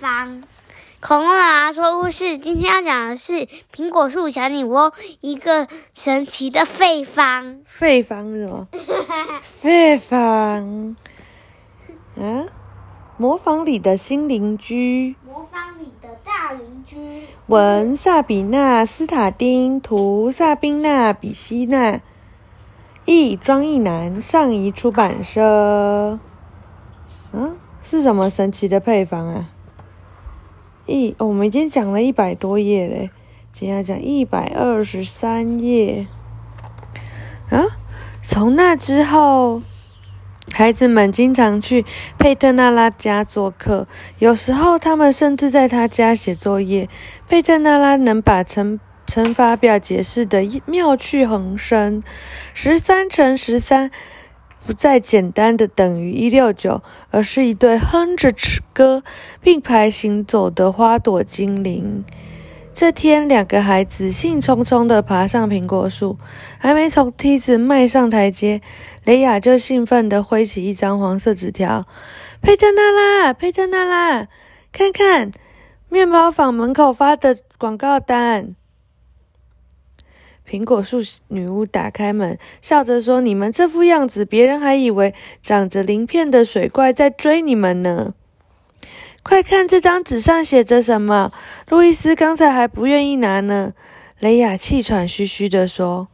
方。恐龙妈妈说故事，今天要讲的是苹果树小女巫一个神奇的配方。配方是什么？配方。啊？模仿里的新邻居。模仿里的大邻居。文萨比纳斯塔丁，图萨宾娜比希纳，译庄一男，上一出版社。嗯，是什么神奇的配方啊？一，我们已经讲了一百多页嘞，今天要讲一百二十三页。啊，从那之后，孩子们经常去佩特纳拉家做客，有时候他们甚至在他家写作业。佩特纳拉能把乘乘法表解释的妙趣横生，十三乘十三。不再简单的等于一六九，而是一对哼着歌并排行走的花朵精灵。这天，两个孩子兴冲冲地爬上苹果树，还没从梯子迈上台阶，雷亚就兴奋地挥起一张黄色纸条：“佩特娜拉，佩特娜拉，看看面包坊门口发的广告单。”苹果树女巫打开门，笑着说：“你们这副样子，别人还以为长着鳞片的水怪在追你们呢。快看，这张纸上写着什么？路易斯刚才还不愿意拿呢。”雷亚气喘吁吁地说：“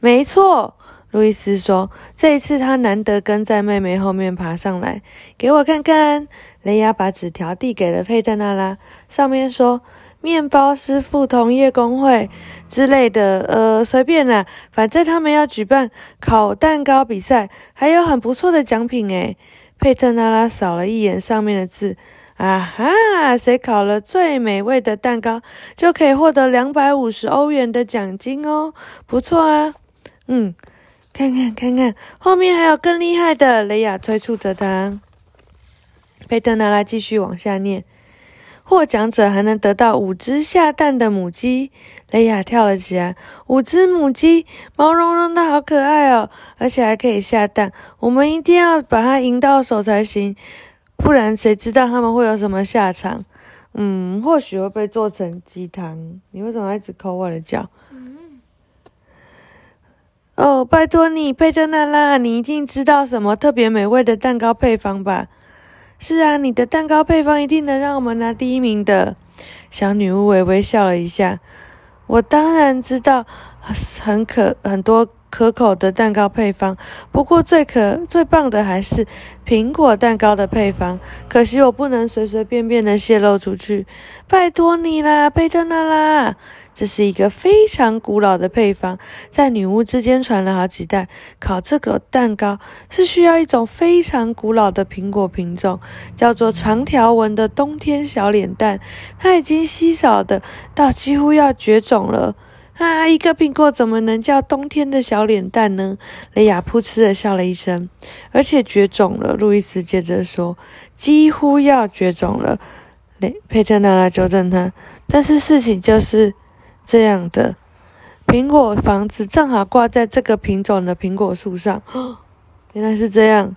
没错。”路易斯说：“这一次他难得跟在妹妹后面爬上来，给我看看。”雷亚把纸条递给了佩特纳拉，上面说。面包师傅同业工会之类的，呃，随便啦，反正他们要举办烤蛋糕比赛，还有很不错的奖品诶。佩特拉拉扫了一眼上面的字，啊哈，谁烤了最美味的蛋糕，就可以获得两百五十欧元的奖金哦，不错啊。嗯，看看看看，后面还有更厉害的。雷亚催促着他。佩特拉拉继续往下念。获奖者还能得到五只下蛋的母鸡。雷亚跳了起来，五只母鸡，毛茸茸的好可爱哦，而且还可以下蛋。我们一定要把它赢到手才行，不然谁知道他们会有什么下场？嗯，或许会被做成鸡汤。你为什么一直抠我的脚？哦，拜托你，佩特娜拉，你一定知道什么特别美味的蛋糕配方吧？是啊，你的蛋糕配方一定能让我们拿第一名的。小女巫微微笑了一下。我当然知道，很可很多可口的蛋糕配方，不过最可最棒的还是苹果蛋糕的配方。可惜我不能随随便便的泄露出去，拜托你啦，佩特娜拉。这是一个非常古老的配方，在女巫之间传了好几代。烤这个蛋糕是需要一种非常古老的苹果品种，叫做长条纹的冬天小脸蛋。它已经稀少的到几乎要绝种了啊！一个苹果怎么能叫冬天的小脸蛋呢？雷亚噗嗤的笑了一声。而且绝种了，路易斯接着说，几乎要绝种了。雷佩特娜来纠正他，但是事情就是。这样的苹果房子正好挂在这个品种的苹果树上，原来是这样。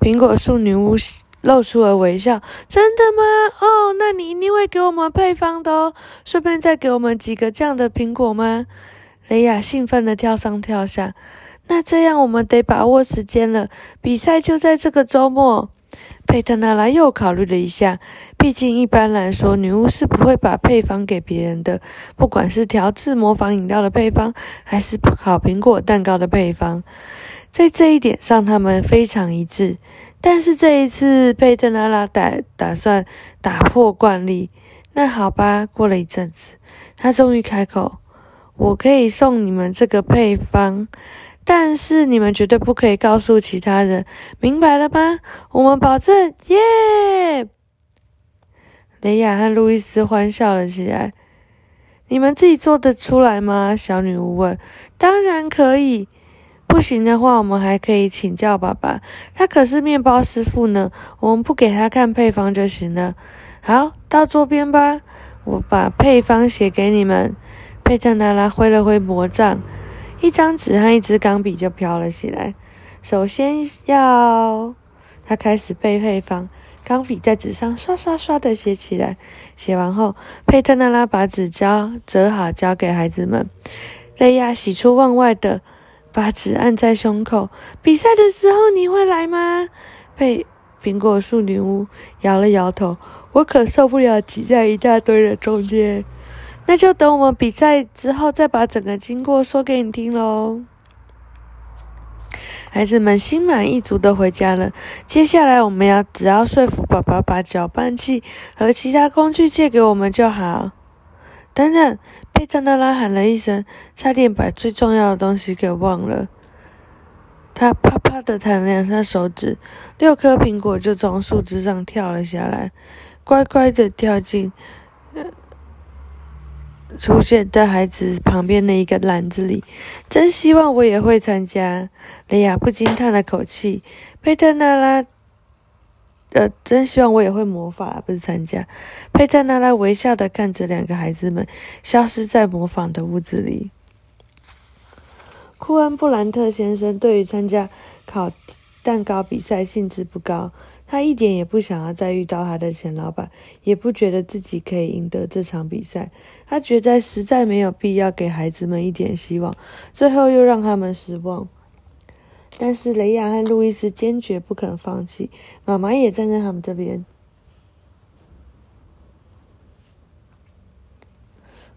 苹果树女巫露出了微笑：“真的吗？哦，那你一定会给我们配方的哦，顺便再给我们几个这样的苹果吗？”雷亚兴奋地跳上跳下。那这样我们得把握时间了，比赛就在这个周末。佩特纳拉又考虑了一下，毕竟一般来说，女巫是不会把配方给别人的，不管是调制模仿饮料的配方，还是烤苹果蛋糕的配方，在这一点上他们非常一致。但是这一次，佩特拉拉打打算打破惯例。那好吧，过了一阵子，他终于开口：“我可以送你们这个配方。”但是你们绝对不可以告诉其他人，明白了吗？我们保证，耶！雷亚和路易斯欢笑了起来。你们自己做得出来吗？小女巫问。当然可以。不行的话，我们还可以请教爸爸，他可是面包师傅呢。我们不给他看配方就行了。好，到桌边吧。我把配方写给你们。佩特拉拉挥了挥魔杖。一张纸和一支钢笔就飘了起来。首先要他开始背配方：钢笔在纸上刷刷刷的写起来。写完后，佩特娜拉把纸交折好，交给孩子们。雷亚喜出望外的把纸按在胸口。比赛的时候你会来吗？被苹果树女巫摇了摇头。我可受不了挤在一大堆人中间。那就等我们比赛之后再把整个经过说给你听喽。孩子们心满意足的回家了。接下来我们要只要说服爸爸把搅拌器和其他工具借给我们就好。等等，佩特娜拉喊了一声，差点把最重要的东西给忘了。他啪啪的弹了两下手指，六颗苹果就从树枝上跳了下来，乖乖的跳进。出现在孩子旁边的一个篮子里，真希望我也会参加。雷亚不禁叹了口气。佩特娜拉，呃，真希望我也会魔法，不是参加。佩特娜拉微笑的看着两个孩子们消失在模仿的屋子里。库恩布兰特先生对于参加烤蛋糕比赛兴致不高。他一点也不想要再遇到他的前老板，也不觉得自己可以赢得这场比赛。他觉得实在没有必要给孩子们一点希望，最后又让他们失望。但是雷亚和路易斯坚决不肯放弃，妈妈也站在他们这边。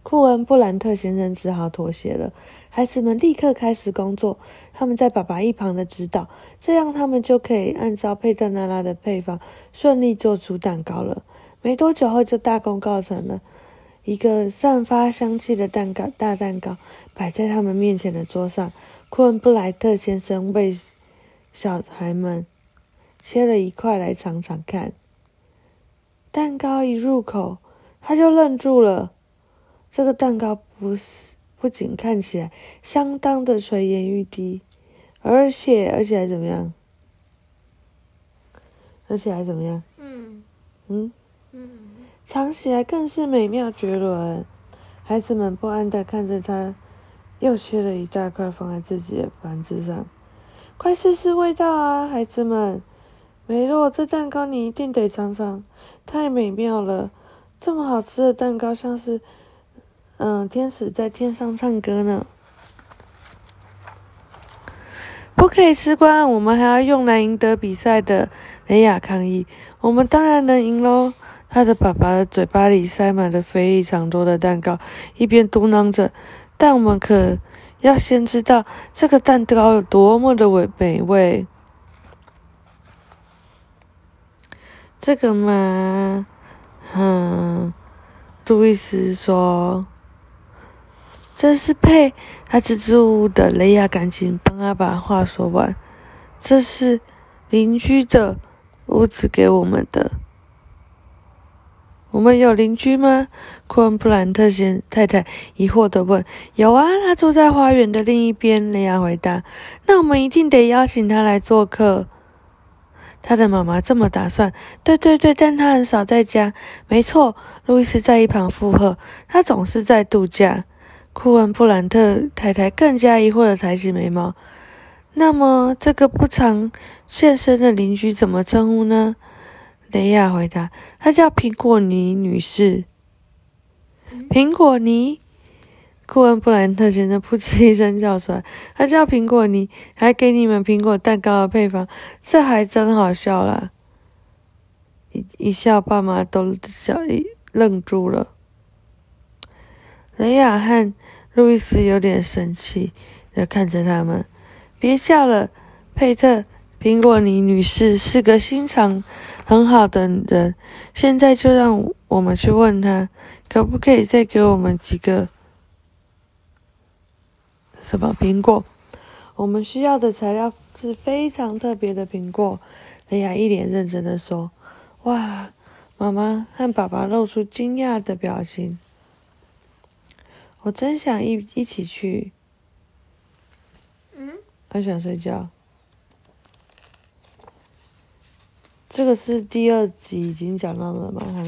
库恩布兰特先生只好妥协了。孩子们立刻开始工作，他们在爸爸一旁的指导，这样他们就可以按照佩特娜拉的配方顺利做出蛋糕了。没多久后，就大功告成了，一个散发香气的蛋糕大蛋糕摆在他们面前的桌上。库恩布莱特先生为小孩们切了一块来尝尝看。蛋糕一入口，他就愣住了。这个蛋糕不是不仅看起来相当的垂涎欲滴，而且而且还怎么样？而且还怎么样？嗯嗯嗯，尝起来更是美妙绝伦。孩子们不安的看着他，又切了一大块放在自己的盘子上。快试试味道啊，孩子们！梅洛，这蛋糕你一定得尝尝，太美妙了！这么好吃的蛋糕，像是……嗯，天使在天上唱歌呢，不可以吃光，我们还要用来赢得比赛的。雷亚抗议：“我们当然能赢喽！”他的爸爸的嘴巴里塞满了非常多的蛋糕，一边嘟囔着：“但我们可要先知道这个蛋糕有多么的美美味。”这个嘛，嗯，路易斯说。这是配他支支吾吾的雷亚，赶紧帮他把话说完。这是邻居的屋子给我们的。我们有邻居吗？库恩布兰特先太太疑惑的问。有啊，他住在花园的另一边。雷亚回答。那我们一定得邀请他来做客。他的妈妈这么打算。对对对，但他很少在家。没错，路易斯在一旁附和。他总是在度假。库恩布兰特太太更加疑惑的抬起眉毛。那么，这个不常现身的邻居怎么称呼呢？雷亚回答：“她叫苹果泥女士。”苹果泥！库恩布兰特先生噗嗤一声叫出来：“她叫苹果泥，还给你们苹果蛋糕的配方，这还真好笑啦！”一一笑，爸妈都笑一愣住了。雷亚和路易斯有点生气的看着他们，别笑了，佩特苹果尼女士是个心肠很好的人。现在就让我们去问他，可不可以再给我们几个什么苹果？我们需要的材料是非常特别的苹果。雷亚一脸认真的说：“哇！”妈妈和爸爸露出惊讶的表情。我真想一一起去。嗯。我想睡觉。这个是第二集已经讲到了吗？还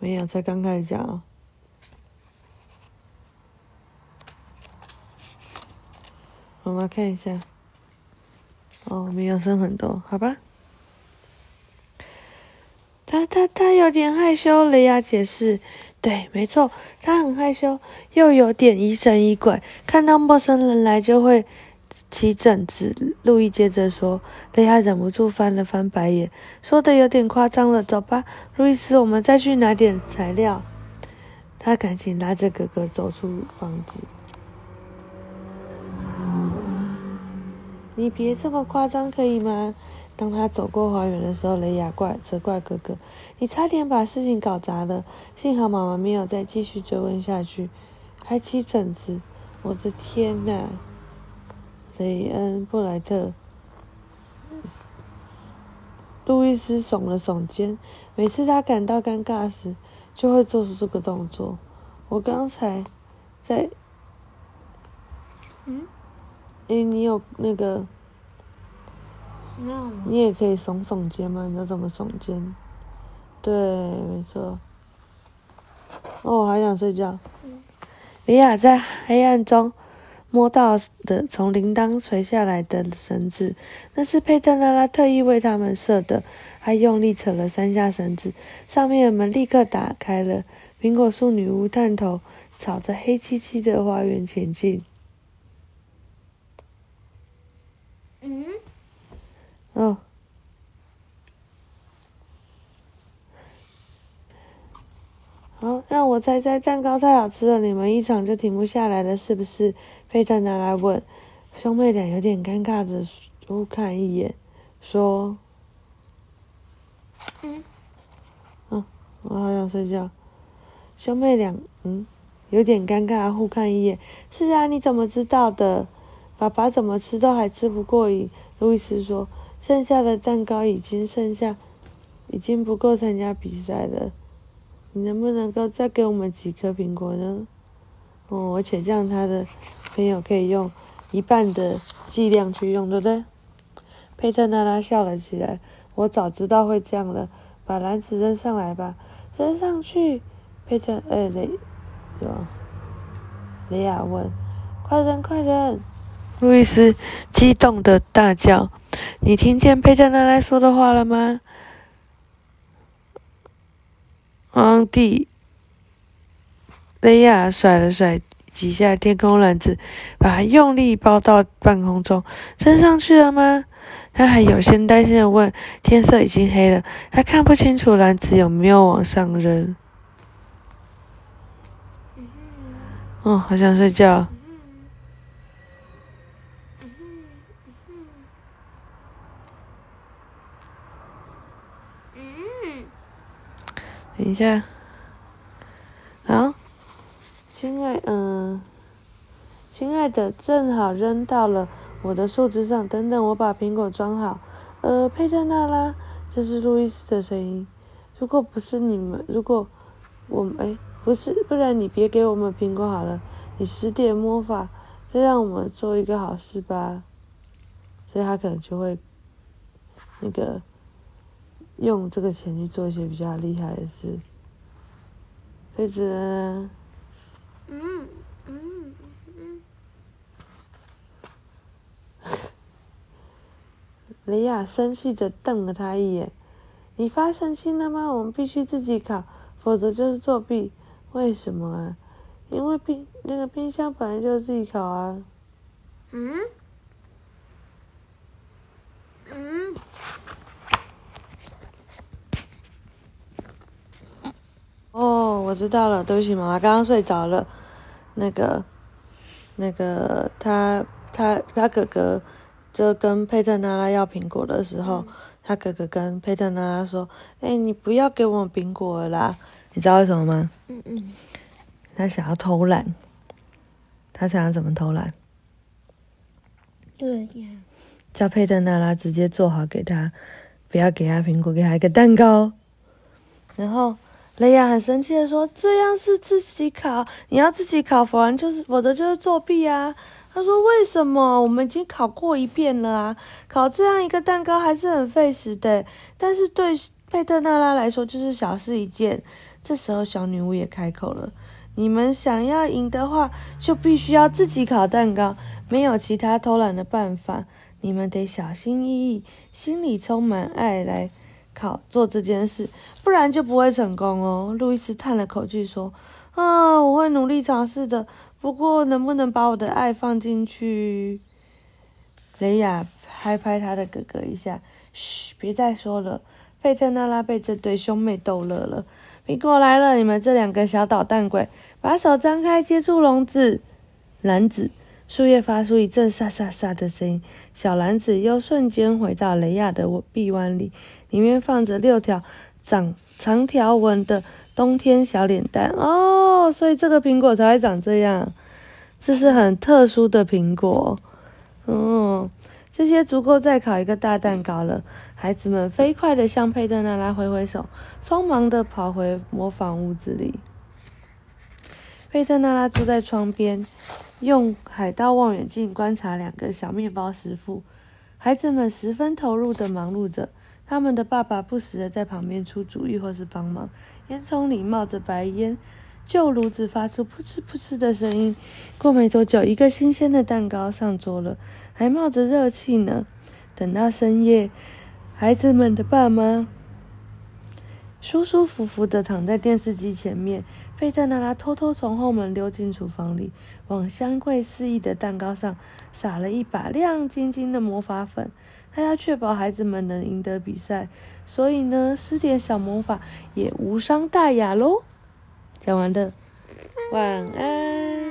没有，才刚开始讲。我们看一下。哦，没有剩很多，好吧。他他他有点害羞。雷亚解释：“对，没错，他很害羞，又有点疑神疑鬼，看到陌生人来就会起疹子。”路易接着说。雷亚忍不住翻了翻白眼，说的有点夸张了。走吧，路易斯，我们再去拿点材料。他赶紧拉着哥哥走出房子。你别这么夸张，可以吗？当他走过花园的时候，雷亚怪责怪哥哥：“你差点把事情搞砸了。”幸好妈妈没有再继续追问下去。还起疹子，我的天哪！雷恩·布莱特，路易斯耸了耸肩。每次他感到尴尬时，就会做出这个动作。我刚才在……嗯。哎，你有那个？那你也可以耸耸肩吗？你知道怎么耸肩？对，没错。哦，我还想睡觉。李亚在黑暗中摸到的从铃铛垂下来的绳子，那是佩特拉拉特意为他们设的。他用力扯了三下绳子，上面的门立刻打开了。苹果树女巫探头朝着黑漆漆的花园前进。嗯，哦，好，让我猜猜，蛋糕太好吃了，你们一场就停不下来了，是不是？佩特拿来问，兄妹俩有点尴尬的互看一眼，说：“嗯，嗯，我好想睡觉。”兄妹俩，嗯，有点尴尬，互看一眼。是啊，你怎么知道的？爸爸怎么吃都还吃不过瘾，路易斯说：“剩下的蛋糕已经剩下，已经不够参加比赛了。你能不能够再给我们几颗苹果呢？哦，而且这样他的朋友可以用一半的剂量去用，对不对？”佩特娜拉笑了起来：“我早知道会这样了。把篮子扔上来吧，扔上去。”佩特，哎，雷，对吧？雷亚问：“快扔，快扔！”路易斯激动的大叫：“你听见佩特奶奶说的话了吗？”昂蒂雷亚甩了甩几下天空篮子，把它用力抛到半空中。升上去了吗？他还有些担心的问。天色已经黑了，他看不清楚篮子有没有往上扔。嗯，好想睡觉。等一下，好，亲爱，嗯，亲爱的，正好扔到了我的树枝上。等等，我把苹果装好。呃，佩特娜拉，这是路易斯的声音。如果不是你们，如果我们，哎，不是，不然你别给我们苹果好了。你使点魔法，再让我们做一个好事吧。所以他可能就会那个。用这个钱去做一些比较厉害的事，飞子。嗯嗯嗯。雷亚生气的瞪了他一眼：“你发神经了吗？我们必须自己考，否则就是作弊。为什么啊？因为冰那个冰箱本来就是自己考啊。”嗯。嗯。哦，我知道了，对不起，妈妈刚刚睡着了。那个，那个，他他他哥哥就跟佩特娜拉要苹果的时候，他哥哥跟佩特娜拉说：“哎，你不要给我们苹果啦！”你知道为什么吗？嗯嗯。他想要偷懒。他想要怎么偷懒？对呀。叫佩特娜拉直接做好给他，不要给他苹果，给他一个蛋糕，然后。雷亚很生气的说：“这样是自己考，你要自己考，否则就是否则就是作弊啊！”他说：“为什么？我们已经考过一遍了啊！考这样一个蛋糕还是很费时的。但是对佩特娜拉来说就是小事一件。”这时候小女巫也开口了：“你们想要赢的话，就必须要自己烤蛋糕，没有其他偷懒的办法。你们得小心翼翼，心里充满爱来。”考做这件事，不然就不会成功哦。路易斯叹了口气说：“啊，我会努力尝试的，不过能不能把我的爱放进去？”雷亚拍拍他的哥哥一下：“嘘，别再说了。”费特娜拉被这对兄妹逗乐了。苹果来了，你们这两个小捣蛋鬼，把手张开，接住笼子，篮子。树叶发出一阵沙沙沙的声音，小篮子又瞬间回到雷亚的臂弯里，里面放着六条长长条纹的冬天小脸蛋。哦，所以这个苹果才会长这样，这是很特殊的苹果。嗯，这些足够再烤一个大蛋糕了。孩子们飞快的向佩特娜拉挥挥手，匆忙的跑回模仿屋子里。佩特娜拉坐在窗边，用海盗望远镜观察两个小面包师傅。孩子们十分投入的忙碌着，他们的爸爸不时的在旁边出主意或是帮忙。烟囱里冒着白烟，旧炉子发出噗嗤噗嗤的声音。过没多久，一个新鲜的蛋糕上桌了，还冒着热气呢。等到深夜。孩子们的爸妈舒舒服服的躺在电视机前面，费特娜拉偷偷从后门溜进厨房里，往香味四溢的蛋糕上撒了一把亮晶晶的魔法粉。他要确保孩子们能赢得比赛，所以呢，施点小魔法也无伤大雅喽。讲完了，晚安。